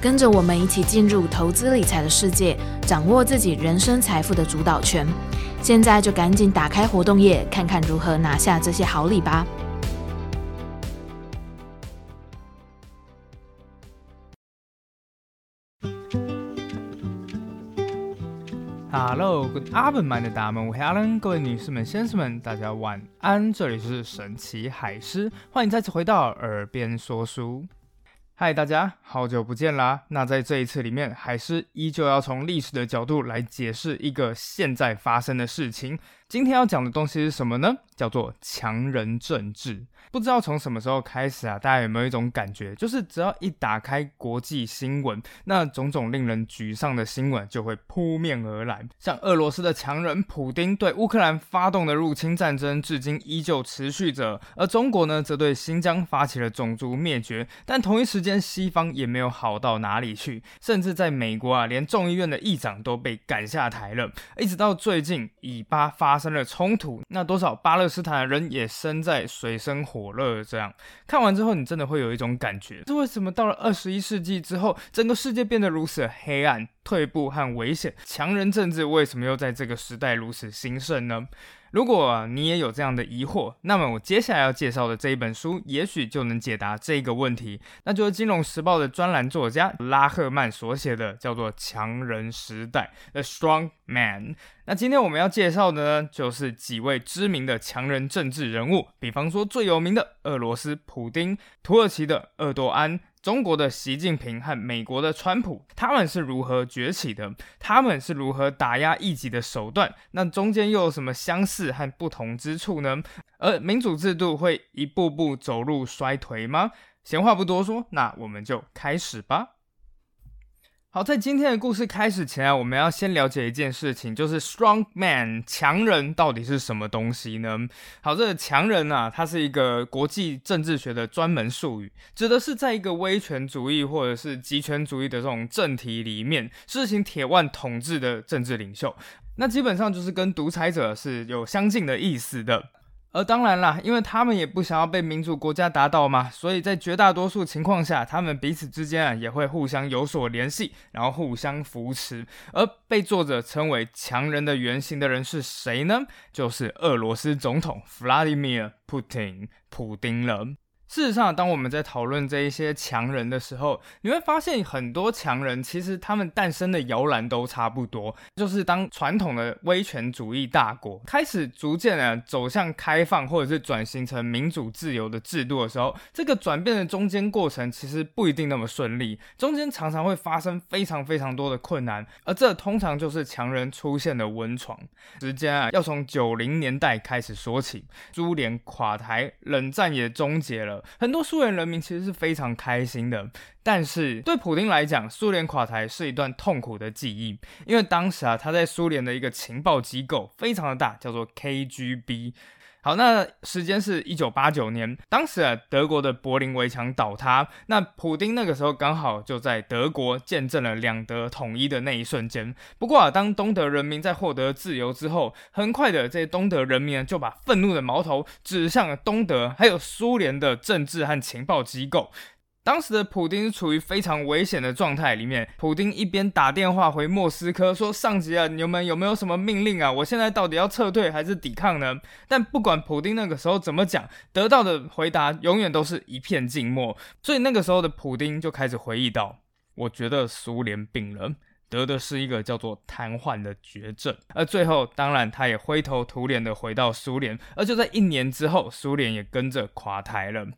跟着我们一起进入投资理财的世界，掌握自己人生财富的主导权。现在就赶紧打开活动页，看看如何拿下这些好礼吧。Hello，Good afternoon，大们，我是 Alan，各位女士们、先生们，大家晚安。这里是神奇海狮，欢迎再次回到耳边说书。嗨，大家好久不见啦！那在这一次里面，还是依旧要从历史的角度来解释一个现在发生的事情。今天要讲的东西是什么呢？叫做强人政治。不知道从什么时候开始啊，大家有没有一种感觉，就是只要一打开国际新闻，那种种令人沮丧的新闻就会扑面而来。像俄罗斯的强人普丁对乌克兰发动的入侵战争，至今依旧持续着；而中国呢，则对新疆发起了种族灭绝。但同一时间，西方也没有好到哪里去，甚至在美国啊，连众议院的议长都被赶下台了。一直到最近，以巴发发生了冲突，那多少巴勒斯坦人也身在水深火热这样看完之后，你真的会有一种感觉：这为什么到了二十一世纪之后，整个世界变得如此黑暗、退步和危险？强人政治为什么又在这个时代如此兴盛呢？如果你也有这样的疑惑，那么我接下来要介绍的这一本书，也许就能解答这个问题。那就是《金融时报》的专栏作家拉赫曼所写的，叫做《强人时代》（The Strong Man）。那今天我们要介绍的呢，就是几位知名的强人政治人物，比方说最有名的俄罗斯普丁、土耳其的厄多安。中国的习近平和美国的川普，他们是如何崛起的？他们是如何打压异己的手段？那中间又有什么相似和不同之处呢？而民主制度会一步步走入衰退吗？闲话不多说，那我们就开始吧。好，在今天的故事开始前啊，我们要先了解一件事情，就是 strong man 强人到底是什么东西呢？好，这个强人啊，它是一个国际政治学的专门术语，指的是在一个威权主义或者是极权主义的这种政体里面，实行铁腕统治的政治领袖。那基本上就是跟独裁者是有相近的意思的。而当然啦，因为他们也不想要被民主国家打倒嘛，所以在绝大多数情况下，他们彼此之间啊也会互相有所联系，然后互相扶持。而被作者称为强人的原型的人是谁呢？就是俄罗斯总统弗拉基米尔·普京普丁了。事实上，当我们在讨论这一些强人的时候，你会发现很多强人其实他们诞生的摇篮都差不多，就是当传统的威权主义大国开始逐渐的走向开放或者是转型成民主自由的制度的时候，这个转变的中间过程其实不一定那么顺利，中间常常会发生非常非常多的困难，而这通常就是强人出现的温床。时间啊，要从九零年代开始说起，苏联垮台，冷战也终结了。很多苏联人民其实是非常开心的，但是对普丁来讲，苏联垮台是一段痛苦的记忆，因为当时啊，他在苏联的一个情报机构非常的大，叫做 KGB。好，那时间是一九八九年，当时啊，德国的柏林围墙倒塌，那普丁那个时候刚好就在德国见证了两德统一的那一瞬间。不过啊，当东德人民在获得自由之后，很快的这些东德人民就把愤怒的矛头指向了东德，还有苏联的政治和情报机构。当时的普丁处于非常危险的状态里面，普丁一边打电话回莫斯科说：“上级啊，你们有没有什么命令啊？我现在到底要撤退还是抵抗呢？”但不管普丁那个时候怎么讲，得到的回答永远都是一片静默。所以那个时候的普丁就开始回忆到：“我觉得苏联病了，得的是一个叫做瘫痪的绝症。”而最后，当然他也灰头土脸的回到苏联。而就在一年之后，苏联也跟着垮台了。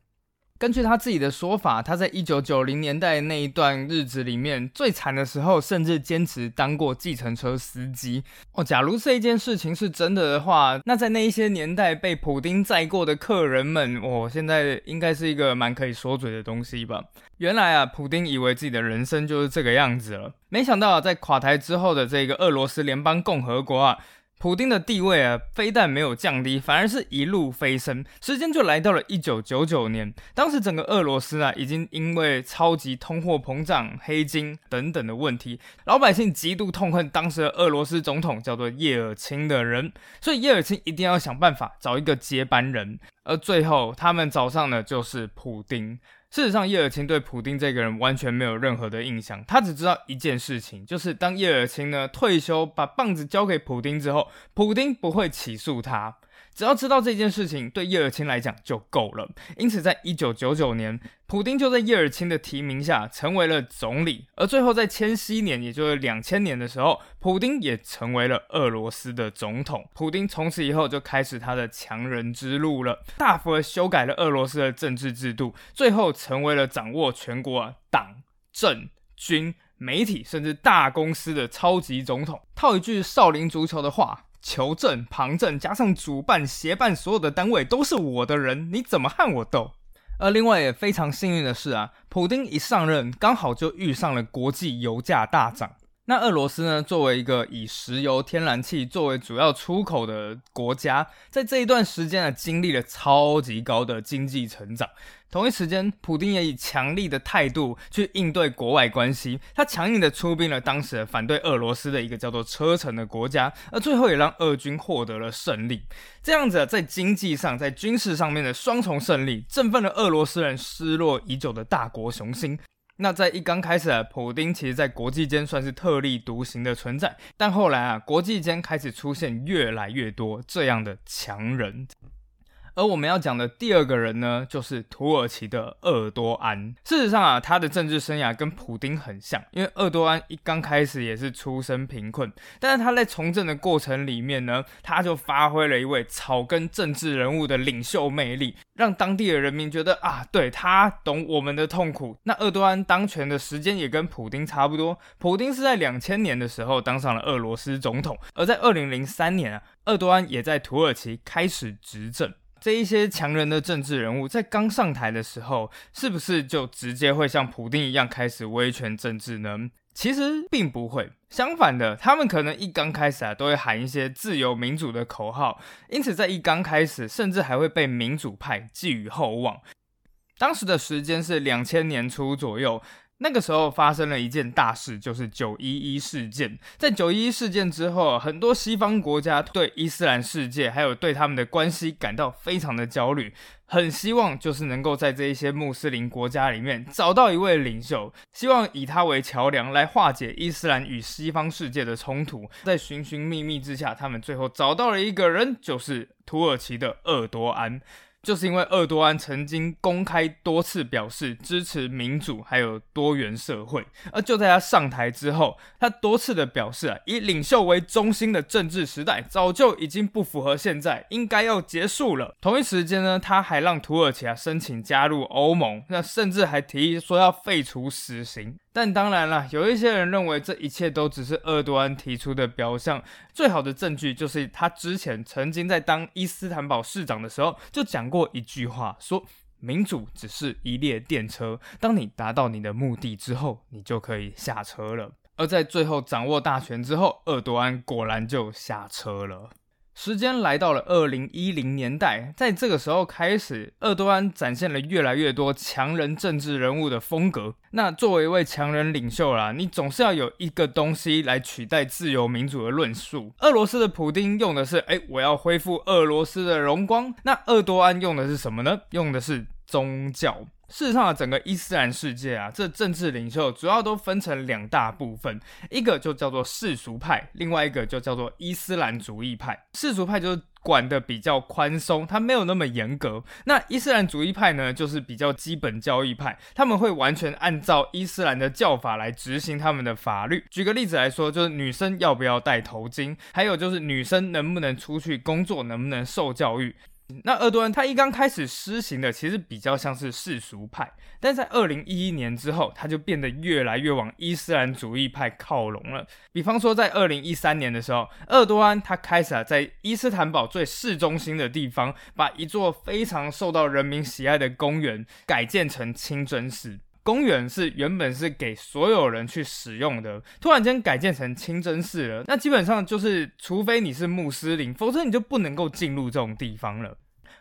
根据他自己的说法，他在一九九零年代那一段日子里面，最惨的时候，甚至兼职当过计程车司机。哦，假如这一件事情是真的的话，那在那一些年代被普丁载过的客人们，哦，现在应该是一个蛮可以说嘴的东西吧。原来啊，普丁以为自己的人生就是这个样子了，没想到，在垮台之后的这个俄罗斯联邦共和国啊。普丁的地位啊，非但没有降低，反而是一路飞升。时间就来到了一九九九年，当时整个俄罗斯啊，已经因为超级通货膨胀、黑金等等的问题，老百姓极度痛恨当时的俄罗斯总统叫做叶尔钦的人，所以叶尔钦一定要想办法找一个接班人。而最后，他们找上的就是普丁。事实上，叶尔钦对普丁这个人完全没有任何的印象，他只知道一件事情，就是当叶尔钦呢退休，把棒子交给普丁之后，普丁不会起诉他。只要知道这件事情，对叶尔钦来讲就够了。因此，在一九九九年，普丁就在叶尔钦的提名下成为了总理。而最后，在千禧年，也就是两千年的时候，普丁也成为了俄罗斯的总统。普丁从此以后就开始他的强人之路了，大幅的修改了俄罗斯的政治制度，最后成为了掌握全国党、政、军、媒体甚至大公司的超级总统。套一句少林足球的话。球证、旁证加上主办、协办，所有的单位都是我的人，你怎么和我斗？而另外也非常幸运的是啊，普丁一上任，刚好就遇上了国际油价大涨。那俄罗斯呢，作为一个以石油、天然气作为主要出口的国家，在这一段时间呢，经历了超级高的经济成长。同一时间，普京也以强力的态度去应对国外关系，他强硬的出兵了当时反对俄罗斯的一个叫做车臣的国家，而最后也让俄军获得了胜利。这样子，在经济上、在军事上面的双重胜利，振奋了俄罗斯人失落已久的大国雄心。那在一刚开始啊，普丁其实在国际间算是特立独行的存在，但后来啊，国际间开始出现越来越多这样的强人。而我们要讲的第二个人呢，就是土耳其的厄多安。事实上啊，他的政治生涯跟普丁很像，因为厄多安一刚开始也是出身贫困，但是他在从政的过程里面呢，他就发挥了一位草根政治人物的领袖魅力，让当地的人民觉得啊，对，他懂我们的痛苦。那厄多安当权的时间也跟普丁差不多，普丁是在两千年的时候当上了俄罗斯总统，而在二零零三年啊，厄多安也在土耳其开始执政。这一些强人的政治人物在刚上台的时候，是不是就直接会像普丁一样开始威权政治呢？其实并不会，相反的，他们可能一刚开始啊，都会喊一些自由民主的口号，因此在一刚开始，甚至还会被民主派寄予厚望。当时的时间是两千年初左右。那个时候发生了一件大事，就是九一一事件。在九一一事件之后，很多西方国家对伊斯兰世界还有对他们的关系感到非常的焦虑，很希望就是能够在这一些穆斯林国家里面找到一位领袖，希望以他为桥梁来化解伊斯兰与西方世界的冲突。在寻寻觅觅之下，他们最后找到了一个人，就是土耳其的鄂多安。就是因为厄多安曾经公开多次表示支持民主还有多元社会，而就在他上台之后，他多次的表示啊，以领袖为中心的政治时代早就已经不符合现在，应该要结束了。同一时间呢，他还让土耳其啊申请加入欧盟，那甚至还提议说要废除死刑。但当然了，有一些人认为这一切都只是厄多安提出的表象。最好的证据就是他之前曾经在当伊斯坦堡市长的时候就讲过一句话，说民主只是一列电车，当你达到你的目的之后，你就可以下车了。而在最后掌握大权之后，厄多安果然就下车了。时间来到了二零一零年代，在这个时候开始，厄多安展现了越来越多强人政治人物的风格。那作为一位强人领袖啦，你总是要有一个东西来取代自由民主的论述。俄罗斯的普丁用的是，哎，我要恢复俄罗斯的荣光。那厄多安用的是什么呢？用的是宗教。事实上，整个伊斯兰世界啊，这政治领袖主要都分成两大部分，一个就叫做世俗派，另外一个就叫做伊斯兰主义派。世俗派就是管得比较宽松，它没有那么严格。那伊斯兰主义派呢，就是比较基本教义派，他们会完全按照伊斯兰的教法来执行他们的法律。举个例子来说，就是女生要不要戴头巾，还有就是女生能不能出去工作，能不能受教育。那厄多安他一刚开始施行的其实比较像是世俗派，但在二零一一年之后，他就变得越来越往伊斯兰主义派靠拢了。比方说，在二零一三年的时候，厄多安他开始啊，在伊斯坦堡最市中心的地方，把一座非常受到人民喜爱的公园改建成清真寺。公园是原本是给所有人去使用的，突然间改建成清真寺了，那基本上就是，除非你是穆斯林，否则你就不能够进入这种地方了。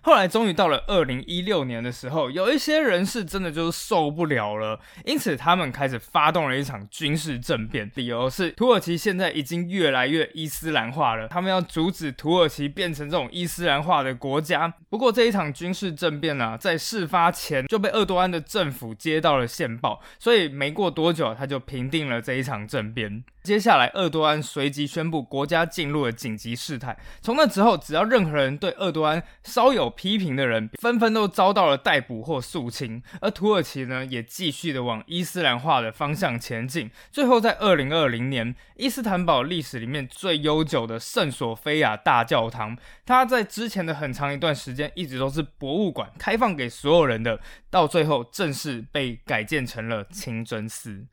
后来终于到了二零一六年的时候，有一些人是真的就是受不了了，因此他们开始发动了一场军事政变，理由是土耳其现在已经越来越伊斯兰化了，他们要阻止土耳其变成这种伊斯兰化的国家。不过这一场军事政变呢、啊，在事发前就被厄多安的政府接到了线报，所以没过多久他就平定了这一场政变。接下来，厄多安随即宣布国家进入了紧急事态。从那之后，只要任何人对厄多安稍有批评的人，纷纷都遭到了逮捕或肃清。而土耳其呢，也继续的往伊斯兰化的方向前进。最后，在二零二零年，伊斯坦堡历史里面最悠久的圣索菲亚大教堂，它在之前的很长一段时间一直都是博物馆，开放给所有人的，到最后正式被改建成了清真寺。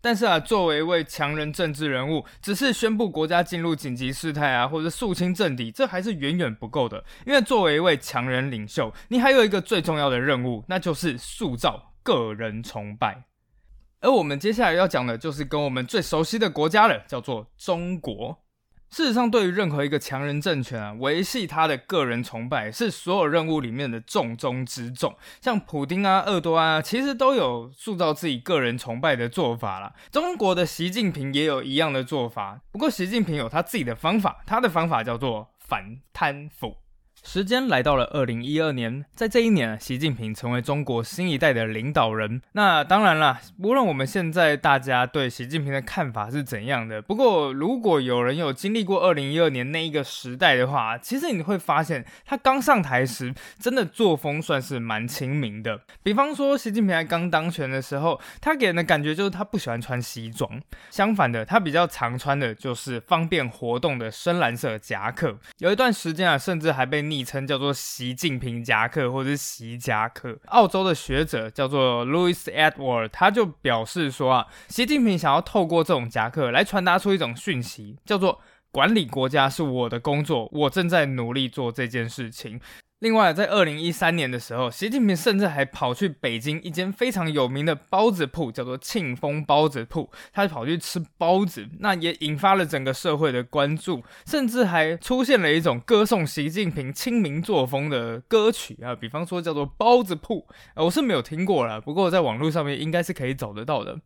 但是啊，作为一位强人政治人物，只是宣布国家进入紧急事态啊，或者肃清政敌，这还是远远不够的。因为作为一位强人领袖，你还有一个最重要的任务，那就是塑造个人崇拜。而我们接下来要讲的，就是跟我们最熟悉的国家了，叫做中国。事实上，对于任何一个强人政权啊，维系他的个人崇拜是所有任务里面的重中之重。像普丁啊、厄多啊，其实都有塑造自己个人崇拜的做法啦。中国的习近平也有一样的做法，不过习近平有他自己的方法，他的方法叫做反贪腐。时间来到了二零一二年，在这一年，习近平成为中国新一代的领导人。那当然啦，无论我们现在大家对习近平的看法是怎样的，不过如果有人有经历过二零一二年那一个时代的话，其实你会发现，他刚上台时真的作风算是蛮亲民的。比方说，习近平还刚当权的时候，他给人的感觉就是他不喜欢穿西装，相反的，他比较常穿的就是方便活动的深蓝色夹克。有一段时间啊，甚至还被逆。昵称叫做习近平夹克或者是习夹克。澳洲的学者叫做 Louis Edward，他就表示说啊，习近平想要透过这种夹克来传达出一种讯息，叫做管理国家是我的工作，我正在努力做这件事情。另外，在二零一三年的时候，习近平甚至还跑去北京一间非常有名的包子铺，叫做庆丰包子铺，他跑去吃包子，那也引发了整个社会的关注，甚至还出现了一种歌颂习近平亲民作风的歌曲啊，比方说叫做《包子铺》，我是没有听过啦，不过在网络上面应该是可以找得到的。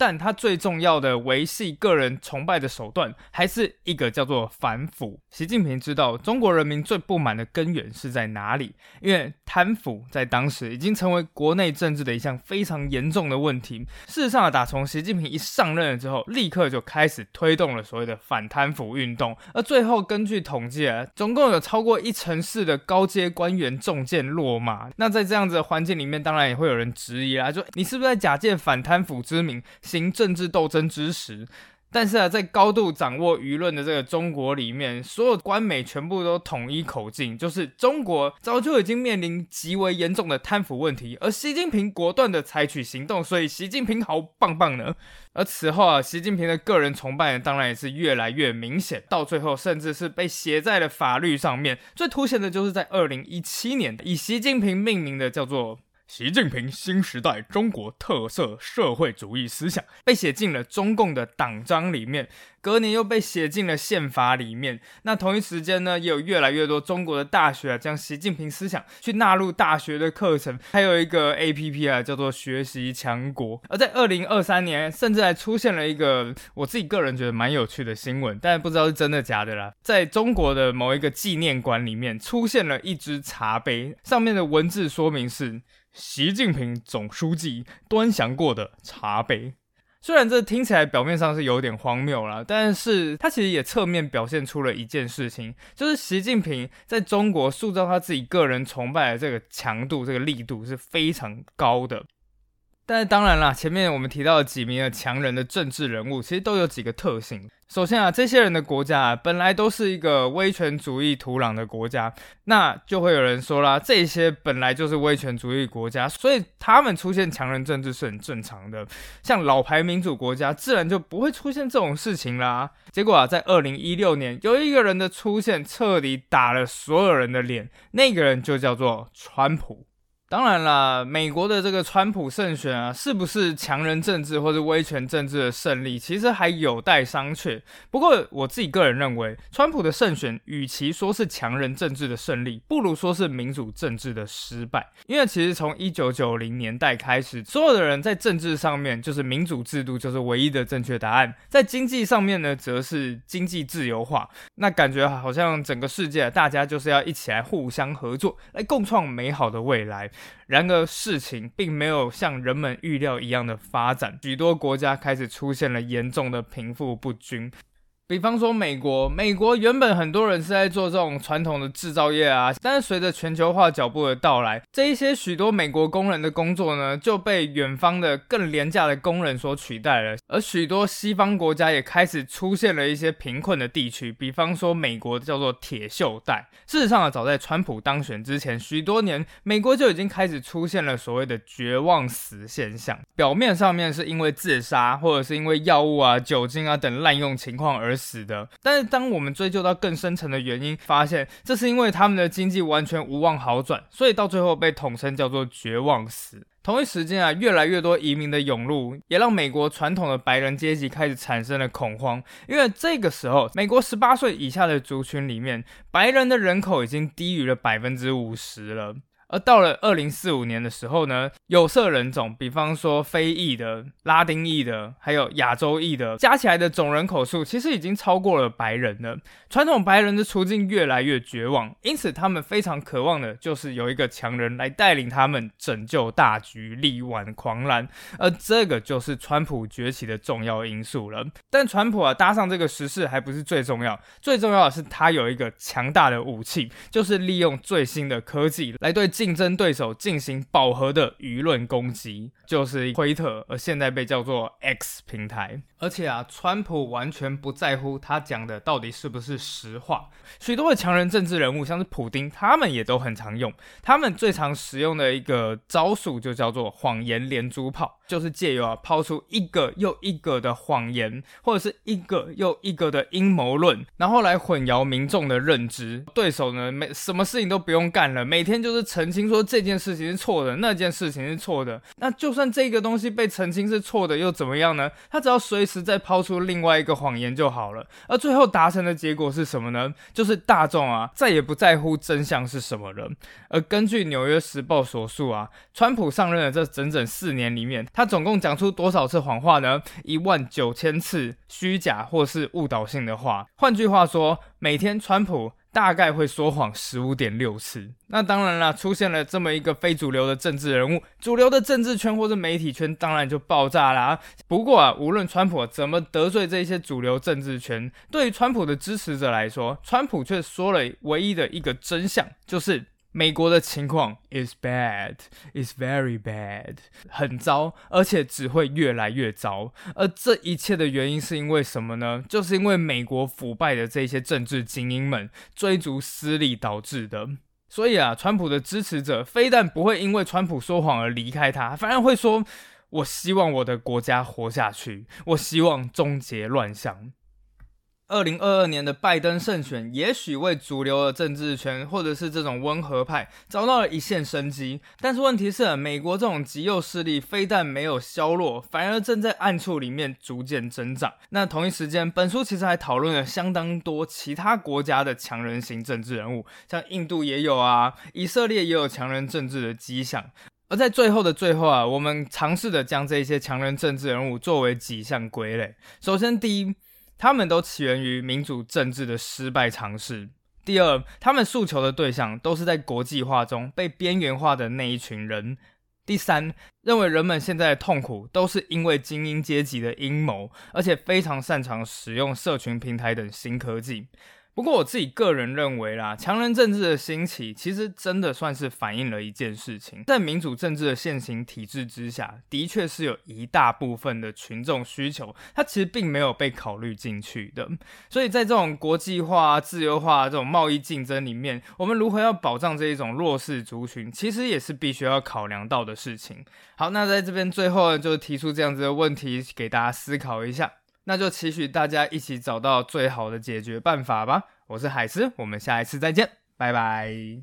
但他最重要的维系个人崇拜的手段，还是一个叫做反腐。习近平知道中国人民最不满的根源是在哪里，因为贪腐在当时已经成为国内政治的一项非常严重的问题。事实上，打从习近平一上任了之后，立刻就开始推动了所谓的反贪腐运动。而最后，根据统计啊，总共有超过一成四的高阶官员中箭落马。那在这样子的环境里面，当然也会有人质疑啦，说你是不是在假借反贪腐之名？行政治斗争之时，但是啊，在高度掌握舆论的这个中国里面，所有官媒全部都统一口径，就是中国早就已经面临极为严重的贪腐问题，而习近平果断的采取行动，所以习近平好棒棒呢。而此后啊，习近平的个人崇拜当然也是越来越明显，到最后甚至是被写在了法律上面。最凸显的就是在二零一七年，以习近平命名的叫做。习近平新时代中国特色社会主义思想被写进了中共的党章里面，隔年又被写进了宪法里面。那同一时间呢，也有越来越多中国的大学啊，将习近平思想去纳入大学的课程，还有一个 APP 啊，叫做学习强国。而在二零二三年，甚至还出现了一个我自己个人觉得蛮有趣的新闻，但不知道是真的假的啦。在中国的某一个纪念馆里面，出现了一只茶杯，上面的文字说明是。习近平总书记端详过的茶杯。虽然这听起来表面上是有点荒谬啦，但是它其实也侧面表现出了一件事情，就是习近平在中国塑造他自己个人崇拜的这个强度、这个力度是非常高的。但是当然啦，前面我们提到几名的强人的政治人物，其实都有几个特性。首先啊，这些人的国家啊，本来都是一个威权主义土壤的国家，那就会有人说啦，这些本来就是威权主义国家，所以他们出现强人政治是很正常的。像老牌民主国家，自然就不会出现这种事情啦。结果啊，在二零一六年，有一个人的出现，彻底打了所有人的脸，那个人就叫做川普。当然啦，美国的这个川普胜选啊，是不是强人政治或是威权政治的胜利，其实还有待商榷。不过我自己个人认为，川普的胜选，与其说是强人政治的胜利，不如说是民主政治的失败。因为其实从一九九零年代开始，所有的人在政治上面就是民主制度就是唯一的正确答案，在经济上面呢，则是经济自由化。那感觉好像整个世界大家就是要一起来互相合作，来共创美好的未来。然而，事情并没有像人们预料一样的发展，许多国家开始出现了严重的贫富不均。比方说美国，美国原本很多人是在做这种传统的制造业啊，但是随着全球化脚步的到来，这一些许多美国工人的工作呢，就被远方的更廉价的工人所取代了。而许多西方国家也开始出现了一些贫困的地区，比方说美国叫做铁锈带。事实上啊，早在川普当选之前许多年，美国就已经开始出现了所谓的绝望死现象。表面上面是因为自杀或者是因为药物啊、酒精啊等滥用情况而死的，但是当我们追究到更深层的原因，发现这是因为他们的经济完全无望好转，所以到最后被统称叫做绝望死。同一时间啊，越来越多移民的涌入，也让美国传统的白人阶级开始产生了恐慌，因为这个时候，美国十八岁以下的族群里面，白人的人口已经低于了百分之五十了。而到了二零四五年的时候呢，有色人种，比方说非裔的、拉丁裔的，还有亚洲裔的，加起来的总人口数其实已经超过了白人了。传统白人的处境越来越绝望，因此他们非常渴望的就是有一个强人来带领他们拯救大局、力挽狂澜。而这个就是川普崛起的重要因素了。但川普啊搭上这个时势还不是最重要，最重要的是他有一个强大的武器，就是利用最新的科技来对。竞争对手进行饱和的舆论攻击，就是推特，而现在被叫做 X 平台。而且啊，川普完全不在乎他讲的到底是不是实话。许多的强人政治人物，像是普丁，他们也都很常用。他们最常使用的一个招数就叫做谎言连珠炮。就是借由啊抛出一个又一个的谎言，或者是一个又一个的阴谋论，然后来混淆民众的认知。对手呢，每什么事情都不用干了，每天就是澄清说这件事情是错的，那件事情是错的。那就算这个东西被澄清是错的，又怎么样呢？他只要随时再抛出另外一个谎言就好了。而最后达成的结果是什么呢？就是大众啊再也不在乎真相是什么了。而根据《纽约时报》所述啊，川普上任的这整整四年里面，他总共讲出多少次谎话呢？一万九千次虚假或是误导性的话。换句话说，每天川普大概会说谎十五点六次。那当然啦，出现了这么一个非主流的政治人物，主流的政治圈或者媒体圈当然就爆炸啦。不过啊，无论川普怎么得罪这些主流政治圈，对于川普的支持者来说，川普却说了唯一的一个真相，就是。美国的情况 is bad, is very bad，很糟，而且只会越来越糟。而这一切的原因是因为什么呢？就是因为美国腐败的这些政治精英们追逐私利导致的。所以啊，川普的支持者非但不会因为川普说谎而离开他，反而会说：“我希望我的国家活下去，我希望终结乱象。”二零二二年的拜登胜选，也许为主流的政治圈或者是这种温和派找到了一线生机。但是问题是，美国这种极右势力非但没有削弱，反而正在暗处里面逐渐增长。那同一时间，本书其实还讨论了相当多其他国家的强人型政治人物，像印度也有啊，以色列也有强人政治的迹象。而在最后的最后啊，我们尝试着将这些强人政治人物作为几项归类。首先，第一。他们都起源于民主政治的失败尝试。第二，他们诉求的对象都是在国际化中被边缘化的那一群人。第三，认为人们现在的痛苦都是因为精英阶级的阴谋，而且非常擅长使用社群平台等新科技。不过我自己个人认为啦，强人政治的兴起，其实真的算是反映了一件事情，在民主政治的现行体制之下，的确是有一大部分的群众需求，它其实并没有被考虑进去的。所以在这种国际化、自由化这种贸易竞争里面，我们如何要保障这一种弱势族群，其实也是必须要考量到的事情。好，那在这边最后呢，就提出这样子的问题给大家思考一下。那就期许大家一起找到最好的解决办法吧。我是海狮，我们下一次再见，拜拜。